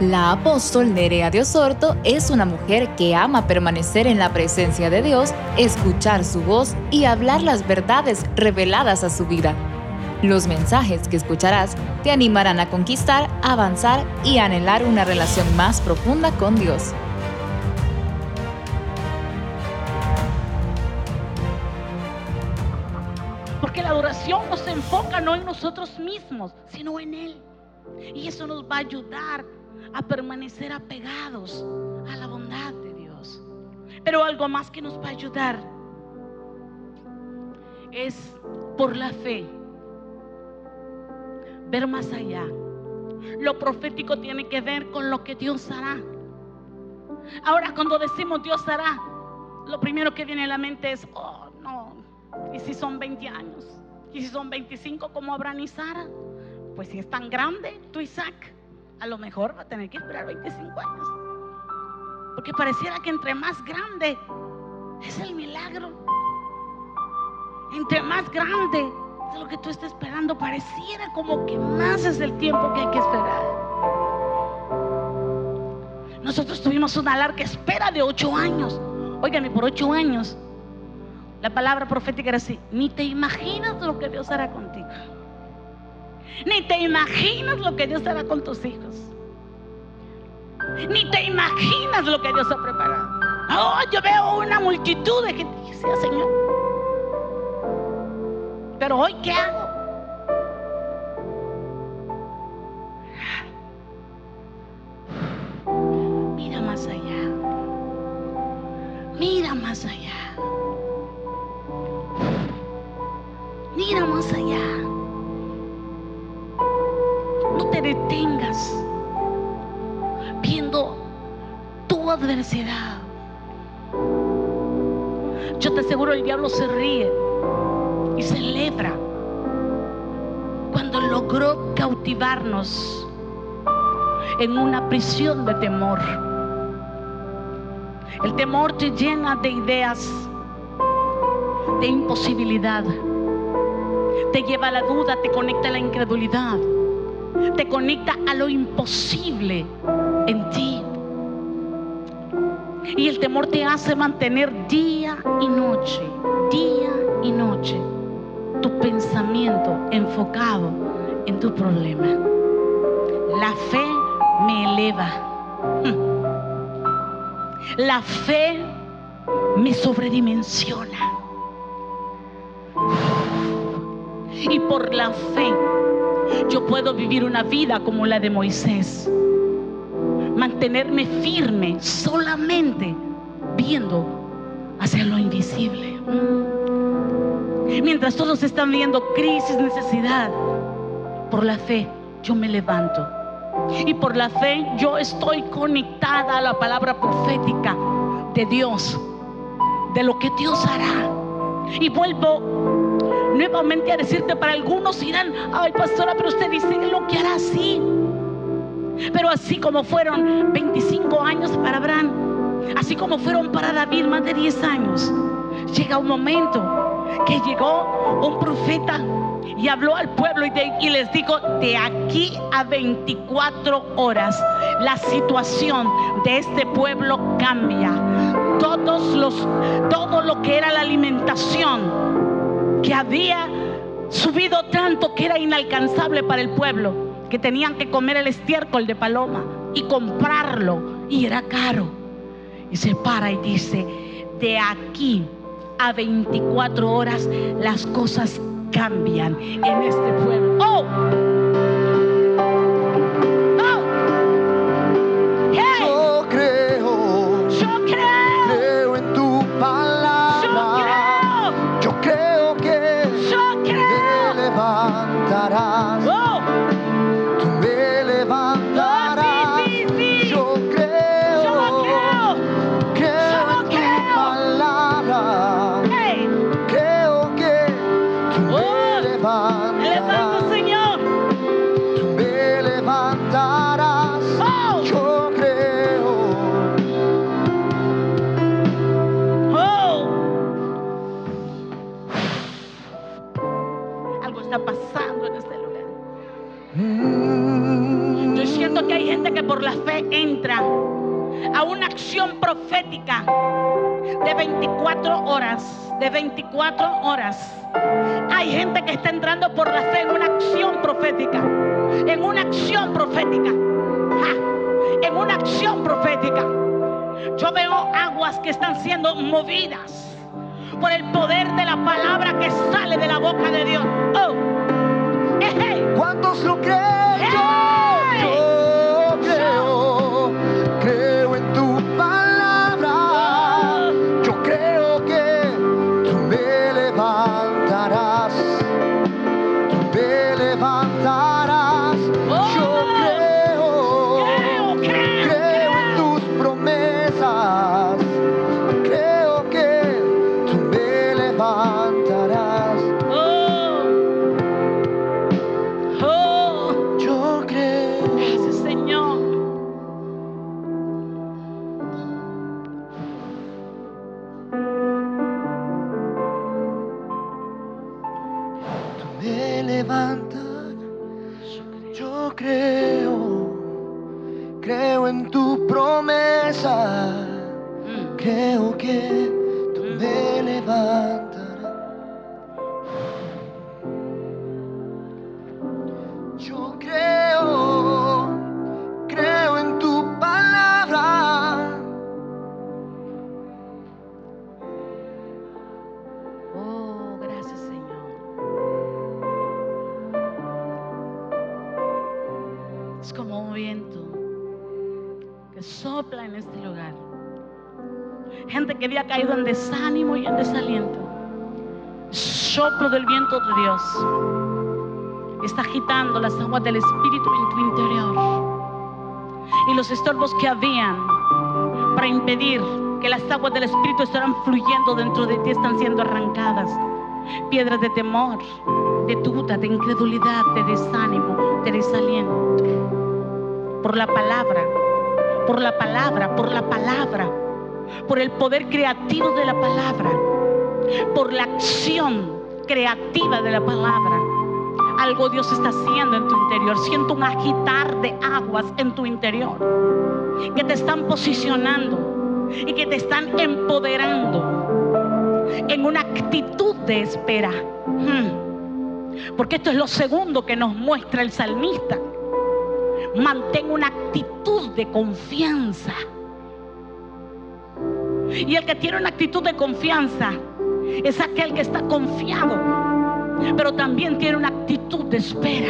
La apóstol Nerea de Osorto es una mujer que ama permanecer en la presencia de Dios, escuchar su voz y hablar las verdades reveladas a su vida. Los mensajes que escucharás te animarán a conquistar, avanzar y anhelar una relación más profunda con Dios. Porque la adoración nos enfoca no en nosotros mismos, sino en Él. Y eso nos va a ayudar a permanecer apegados a la bondad de Dios. Pero algo más que nos va a ayudar es por la fe ver más allá. Lo profético tiene que ver con lo que Dios hará. Ahora cuando decimos Dios hará, lo primero que viene a la mente es, oh no, ¿y si son 20 años? ¿Y si son 25 como Abraham y Sara? Pues si es tan grande, tú Isaac, a lo mejor va a tener que esperar 25 años. Porque pareciera que entre más grande es el milagro. Entre más grande es lo que tú estás esperando, pareciera como que más es el tiempo que hay que esperar. Nosotros tuvimos una larga espera de ocho años. Óigame, por ocho años, la palabra profética era así, ni te imaginas lo que Dios hará contigo. Ni te imaginas lo que Dios hará con tus hijos. Ni te imaginas lo que Dios ha preparado. Oh, yo veo una multitud de gente. Señor. Pero hoy, ¿qué hago? Diablo se ríe y celebra cuando logró cautivarnos en una prisión de temor. El temor te llena de ideas, de imposibilidad, te lleva a la duda, te conecta a la incredulidad, te conecta a lo imposible en ti. Y el temor te hace mantener día y noche, día y noche, tu pensamiento enfocado en tu problema. La fe me eleva. La fe me sobredimensiona. Y por la fe yo puedo vivir una vida como la de Moisés. Mantenerme firme solamente viendo hacia lo invisible. Mientras todos están viendo crisis, necesidad, por la fe yo me levanto. Y por la fe yo estoy conectada a la palabra profética de Dios, de lo que Dios hará. Y vuelvo nuevamente a decirte, para algunos dirán, ay pastora, pero usted dice lo que hará así. Pero así como fueron 25 años para Abraham, así como fueron para David más de 10 años, llega un momento que llegó un profeta y habló al pueblo y, les dijo, de aquí a 24 horas la situación de este pueblo cambia. Todos los, todo lo que era la alimentación que había subido tanto que era inalcanzable para el pueblo, que tenían que comer el estiércol de paloma y comprarlo y era caro. Y se para y dice, de aquí a 24 horas las cosas cambian en este pueblo. ¡Oh! ¡Oh! ¡Hey! Yo creo, Yo creo, creo en tu palabra. Acción profética de 24 horas, de 24 horas. Hay gente que está entrando por la fe en una acción profética, en una acción profética, Ja, en una acción profética. Yo veo aguas que están siendo movidas por el poder de la palabra que sale de la boca de Dios. Oh, hey. ¿Cuántos lo creen? Yo, sopla en este lugar. Gente que había caído en desánimo y en desaliento. Soplo del viento de Dios está agitando las aguas del Espíritu en tu interior. Y los estorbos que habían para impedir que las aguas del Espíritu estarán fluyendo dentro de ti están siendo arrancadas. Piedras de temor, de duda, de incredulidad, de desánimo, de desaliento. Por la palabra, por la palabra, por la palabra, por el poder creativo de la palabra, por la acción creativa de la palabra. Algo Dios está haciendo en tu interior. Siento un agitar de aguas en tu interior que te están posicionando y que te están empoderando en una actitud de espera. Hmm. Porque esto es lo segundo que nos muestra el salmista. Mantén una actitud de confianza. Y el que tiene una actitud de confianza es aquel que está confiado, pero también tiene una actitud de espera.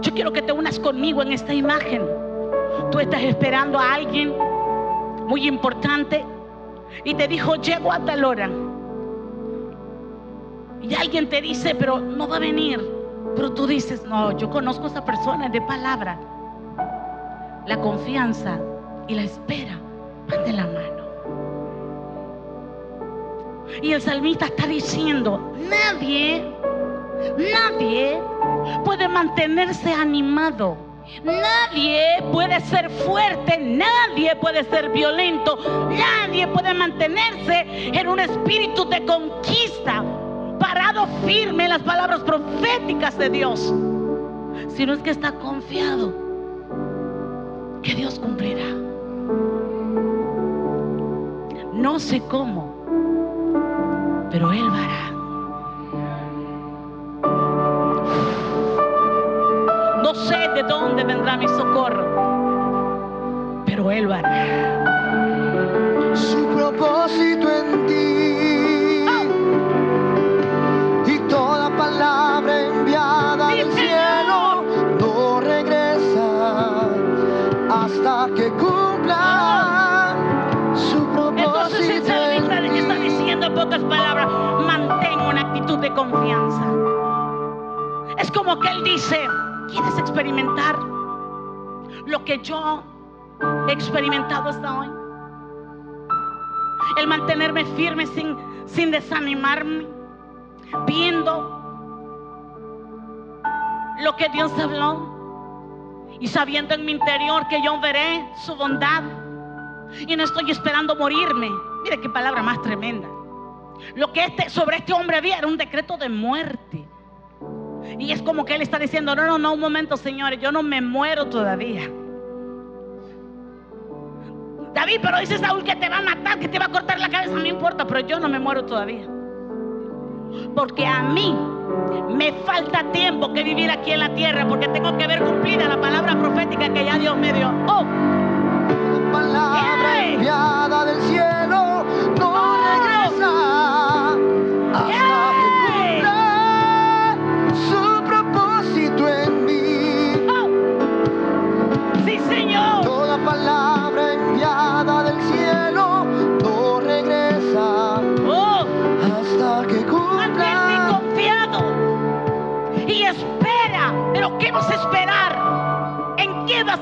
Yo quiero que te unas conmigo en esta imagen. Tú estás esperando a alguien muy importante y te dijo, llego a tal hora. Y alguien te dice, pero no va a venir. Pero tú dices, no, yo conozco a esa persona de palabra. La confianza y la espera van de la mano. Y el salmista está diciendo, nadie, nadie puede mantenerse animado. Nadie puede ser fuerte, nadie puede ser violento, nadie puede mantenerse en un espíritu de conquista, parado firme en las palabras proféticas de Dios, sino es que está confiado que Dios cumplirá. No sé cómo, pero Él hará. No sé de dónde vendrá mi socorro, pero Él hará. su propósito confianza. Es como que él dice, ¿quieres experimentar lo que yo he experimentado hasta hoy? El mantenerme firme sin, sin desanimarme, viendo lo que Dios habló y sabiendo en mi interior que yo veré su bondad y no estoy esperando morirme. Mire qué palabra más tremenda. Lo que este, sobre este hombre había era un decreto de muerte. Y es como que él está diciendo, no, no, no, un momento, señores, yo no me muero todavía. David, pero dice Saúl que te va a matar, que te va a cortar la cabeza, no importa, pero yo no me muero todavía. Porque a mí me falta tiempo que vivir aquí en la tierra, porque tengo que ver cumplida la palabra profética que ya Dios me dio. Oh, palabra enviada del cielo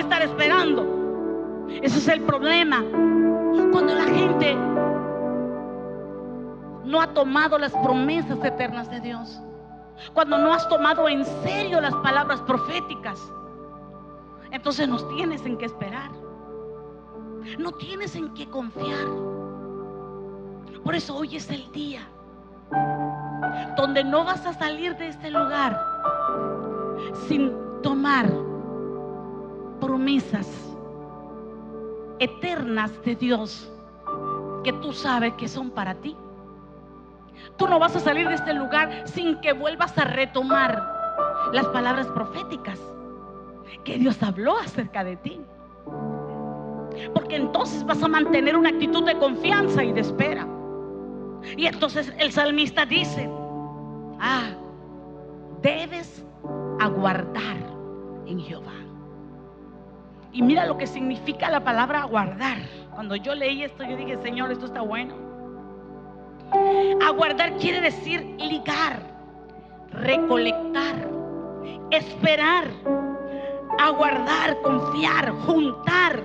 estar esperando? Ese es el problema. Cuando la gente no ha tomado las promesas eternas de Dios. Cuando no has tomado en serio las palabras proféticas. Entonces nos tienes en qué esperar. No tienes en qué confiar. Por eso hoy es el día donde no vas a salir de este lugar sin tomar promesas eternas de Dios que tú sabes que son para ti. Tú no vas a salir de este lugar sin que vuelvas a retomar las palabras proféticas que Dios habló acerca de ti. Porque entonces vas a mantener una actitud de confianza y de espera. Y entonces el salmista dice, ah, debes aguardar en Jehová. Y mira lo que significa la palabra aguardar. Cuando yo leí esto, yo dije, Señor, esto está bueno. Aguardar quiere decir ligar, recolectar, esperar, aguardar, confiar, juntar,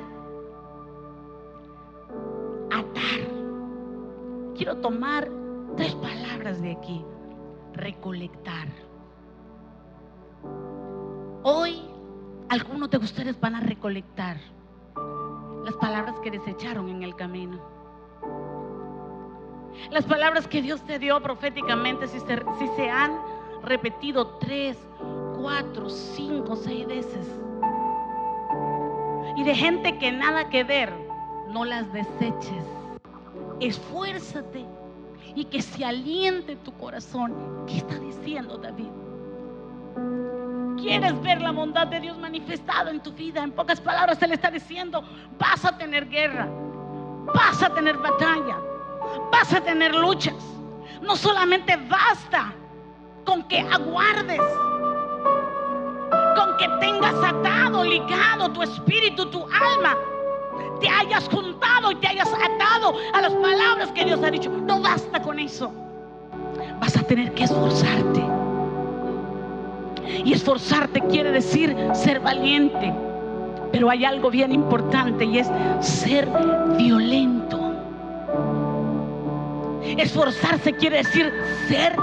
atar. Quiero tomar tres palabras de aquí. Recolectar. Hoy algunos de ustedes van a recolectar las palabras que desecharon en el camino. Las palabras que Dios te dio proféticamente, si se, si se han repetido tres, cuatro, cinco, seis veces. Y de gente que nada que ver, no las deseches. Esfuérzate y que se aliente tu corazón. ¿Qué está diciendo David? ¿Quieres ver la bondad de Dios manifestada en tu vida? En pocas palabras, Él está diciendo, vas a tener guerra, vas a tener batalla, vas a tener luchas. No solamente basta con que aguardes, con que tengas atado, ligado tu espíritu, tu alma, te hayas juntado y te hayas atado a las palabras que Dios ha dicho. No basta con eso. Vas a tener que esforzarte. Y esforzarte quiere decir ser valiente. Pero hay algo bien importante y es ser violento. Esforzarse quiere decir ser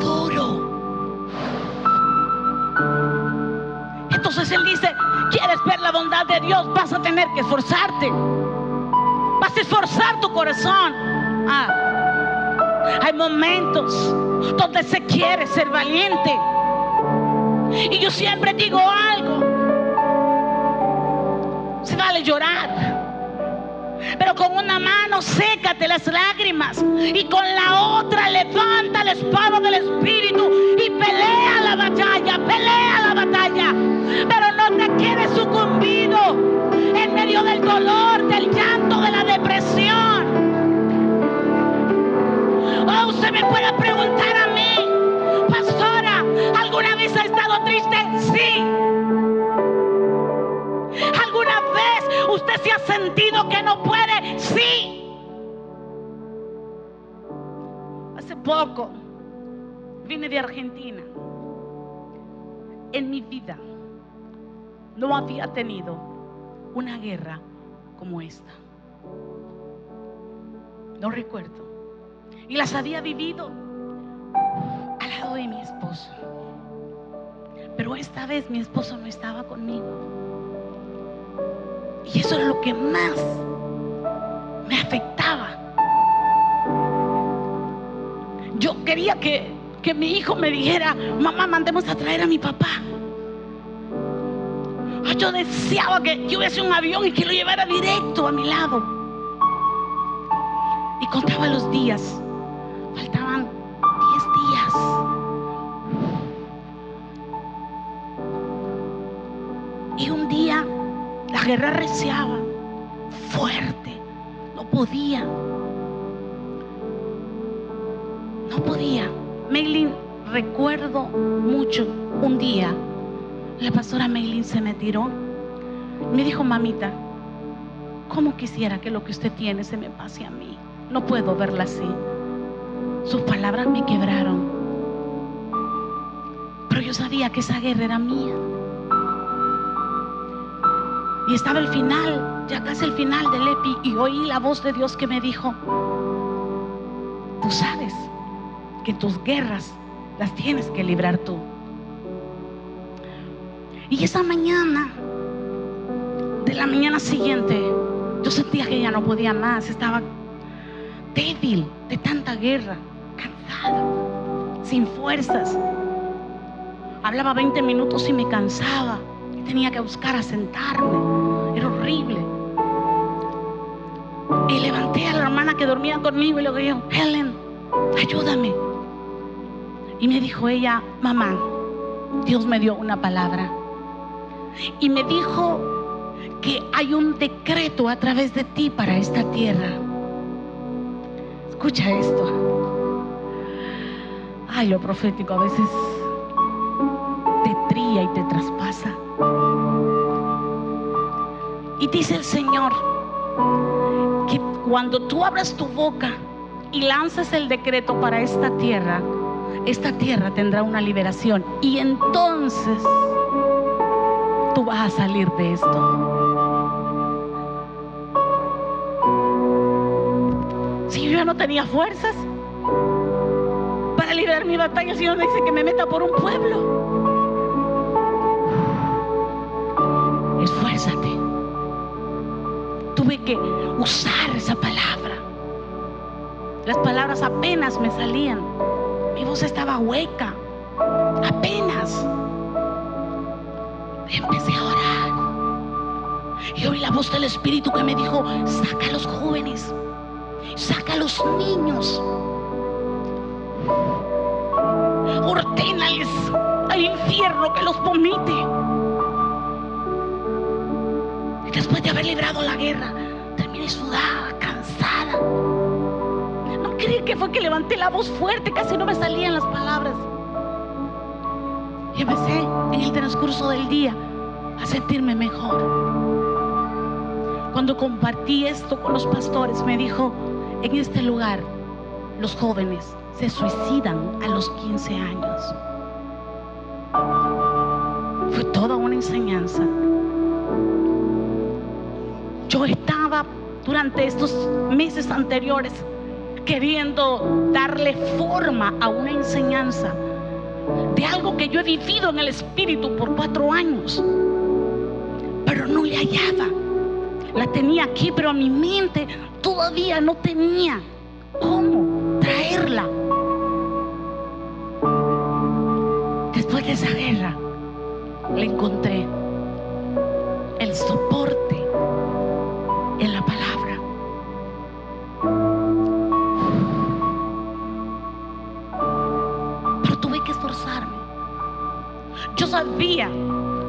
duro. Entonces Él dice, ¿quieres ver la bondad de Dios? Vas a tener que esforzarte. Vas a esforzar tu corazón. Ah, hay momentos donde se quiere ser valiente. Y yo siempre digo algo. Se vale llorar. Pero con una mano sécate las lágrimas y con la otra levanta la espada del Espíritu y pelea la batalla, pelea la batalla. Pero no te quedes sucumbido en medio del dolor, del llanto, de la depresión. Oh, usted me puede preguntar triste? Sí. ¿Alguna vez usted se ha sentido que no puede? Sí. Hace poco vine de Argentina. En mi vida no había tenido una guerra como esta. No recuerdo. Y las había vivido al lado de mi esposo. Pero esta vez mi esposo no estaba conmigo. Y eso era lo que más me afectaba. Yo quería que que mi hijo me dijera, mamá, mandemos a traer a mi papá. Yo deseaba que yo hubiese un avión y que lo llevara directo a mi lado. Y contaba los días. Guerra reciaba fuerte. No podía. No podía. Maylin, recuerdo mucho un día, la pastora Maylin se me tiró. Me dijo, mamita, ¿cómo quisiera que lo que usted tiene se me pase a mí? No puedo verla así. Sus palabras me quebraron. Pero yo sabía que esa guerra era mía. Y estaba el final, ya casi el final del EPI, y oí la voz de Dios que me dijo, tú sabes que tus guerras las tienes que librar tú. Y esa mañana, de la mañana siguiente, yo sentía que ya no podía más, estaba débil de tanta guerra, cansada, sin fuerzas. Hablaba 20 minutos y me cansaba. Tenía que buscar a sentarme. Era horrible. Y levanté a la hermana que dormía conmigo y le dije, Helen, ayúdame. Y me dijo ella, mamá, Dios me dio una palabra. Y me dijo que hay un decreto a través de ti para esta tierra. Escucha esto. Ay, lo profético a veces te tría y te traspasa. Y dice el Señor que cuando tú abras tu boca y lances el decreto para esta tierra, esta tierra tendrá una liberación. Y entonces tú vas a salir de esto. Si yo ya no tenía fuerzas para liberar mi batalla, el Señor me dice que me meta por un pueblo. Esfuérzate. Tuve que usar esa palabra. Las palabras apenas me salían. Mi voz estaba hueca. Apenas. Empecé a orar. Y oí la voz del Espíritu que me dijo, saca a los jóvenes. Saca a los niños. Ordenales al infierno que los vomite. Después de haber librado la guerra, terminé sudada, cansada. No creí que fue que levanté la voz fuerte, casi no me salían las palabras. Y empecé en el transcurso del día a sentirme mejor. Cuando compartí esto con los pastores, me dijo, en este lugar los jóvenes se suicidan a los 15 años. Fue toda una enseñanza. Yo estaba durante estos meses anteriores queriendo darle forma a una enseñanza de algo que yo he vivido en el Espíritu por cuatro años, pero no le hallaba. La tenía aquí, pero a mi mente todavía no tenía cómo traerla. Después de esa guerra, le encontré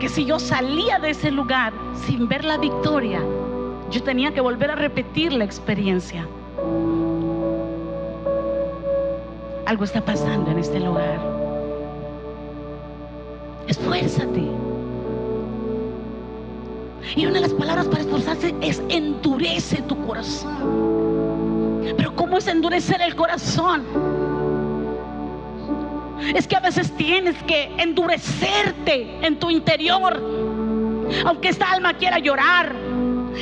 que si yo salía de ese lugar sin ver la victoria, yo tenía que volver a repetir la experiencia. Algo está pasando en este lugar. Esfuérzate. Y una de las palabras para esforzarse es endurece tu corazón. Pero ¿cómo es endurecer el corazón? Es que a veces tienes que endurecerte en tu interior. Aunque esta alma quiera llorar,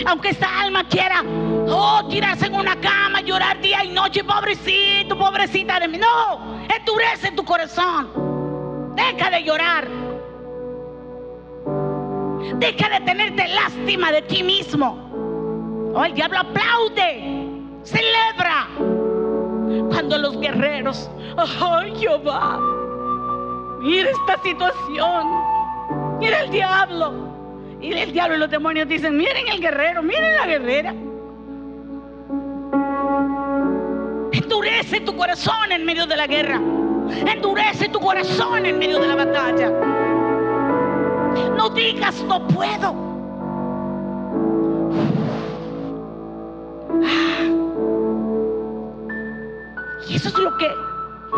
aunque esta alma quiera, oh, tirarse en una cama, llorar día y noche, pobrecito, pobrecita de mí. No, endurece tu corazón. Deja de llorar. Deja de tenerte lástima de ti mismo. Oh, el diablo aplaude, celebra. Cuando los guerreros, ay Jehová, mira esta situación, mira el diablo. Y el diablo y los demonios dicen, miren el guerrero, miren la guerrera. Endurece tu corazón en medio de la guerra. Endurece tu corazón en medio de la batalla. No digas no puedo.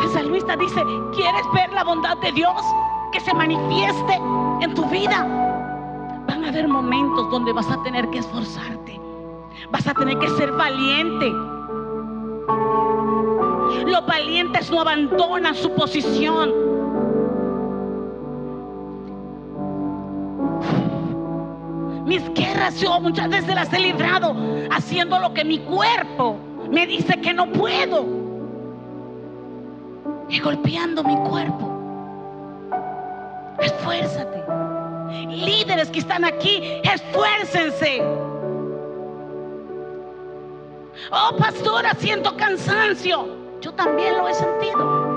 El salmista dice, ¿quieres ver la bondad de Dios que se manifieste en tu vida? Van a haber momentos donde vas a tener que esforzarte. Vas a tener que ser valiente. Los valientes no abandonan su posición. Mis guerras yo muchas veces las he librado haciendo lo que mi cuerpo me dice que no puedo. Y golpeando mi cuerpo. Esfuérzate. Líderes que están aquí, esfuércense. Oh, pastora, siento cansancio. Yo también lo he sentido.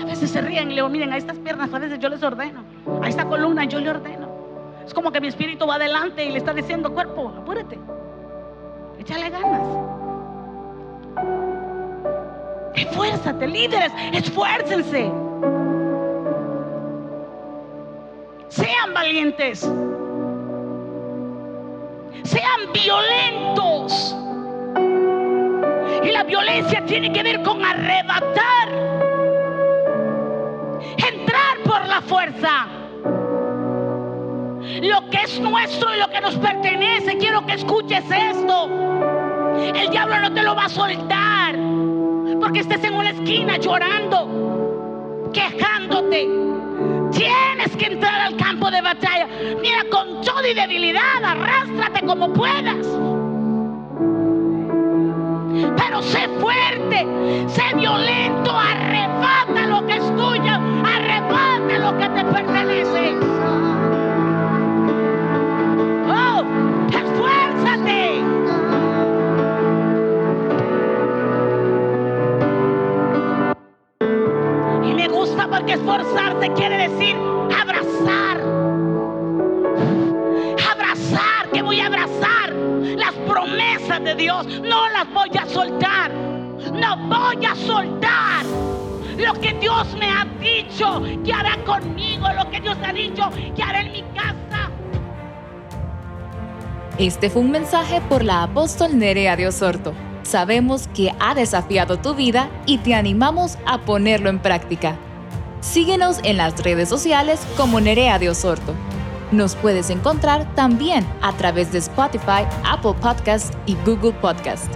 A veces se ríen y le digo, miren, a estas piernas a veces yo les ordeno. A esta columna yo le ordeno. Es como que mi espíritu va adelante y le está diciendo, cuerpo, apúrate. Échale ganas. Esfuérzate, líderes, esfuércense. Sean valientes. Sean violentos. Y la violencia tiene que ver con arrebatar. Entrar por la fuerza. Lo que es nuestro y lo que nos pertenece. Quiero que escuches esto. El diablo no te lo va a soltar. Porque estés en una esquina llorando, quejándote. Tienes que entrar al campo de batalla. Mira, con todo y debilidad, arrástrate como puedas. Pero sé fuerte, sé violento, arrebata lo que es tuyo, arrebata lo que te pertenece. Porque esforzarse quiere decir abrazar. Abrazar, que voy a abrazar las promesas de Dios. No las voy a soltar. No voy a soltar lo que Dios me ha dicho que hará conmigo, lo que Dios ha dicho que hará en mi casa. Este fue un mensaje por la apóstol Nerea de Osorto. Sabemos que ha desafiado tu vida y te animamos a ponerlo en práctica. Síguenos en las redes sociales como Nerea de Osorto. Nos puedes encontrar también a través de Spotify, Apple Podcast y Google Podcast.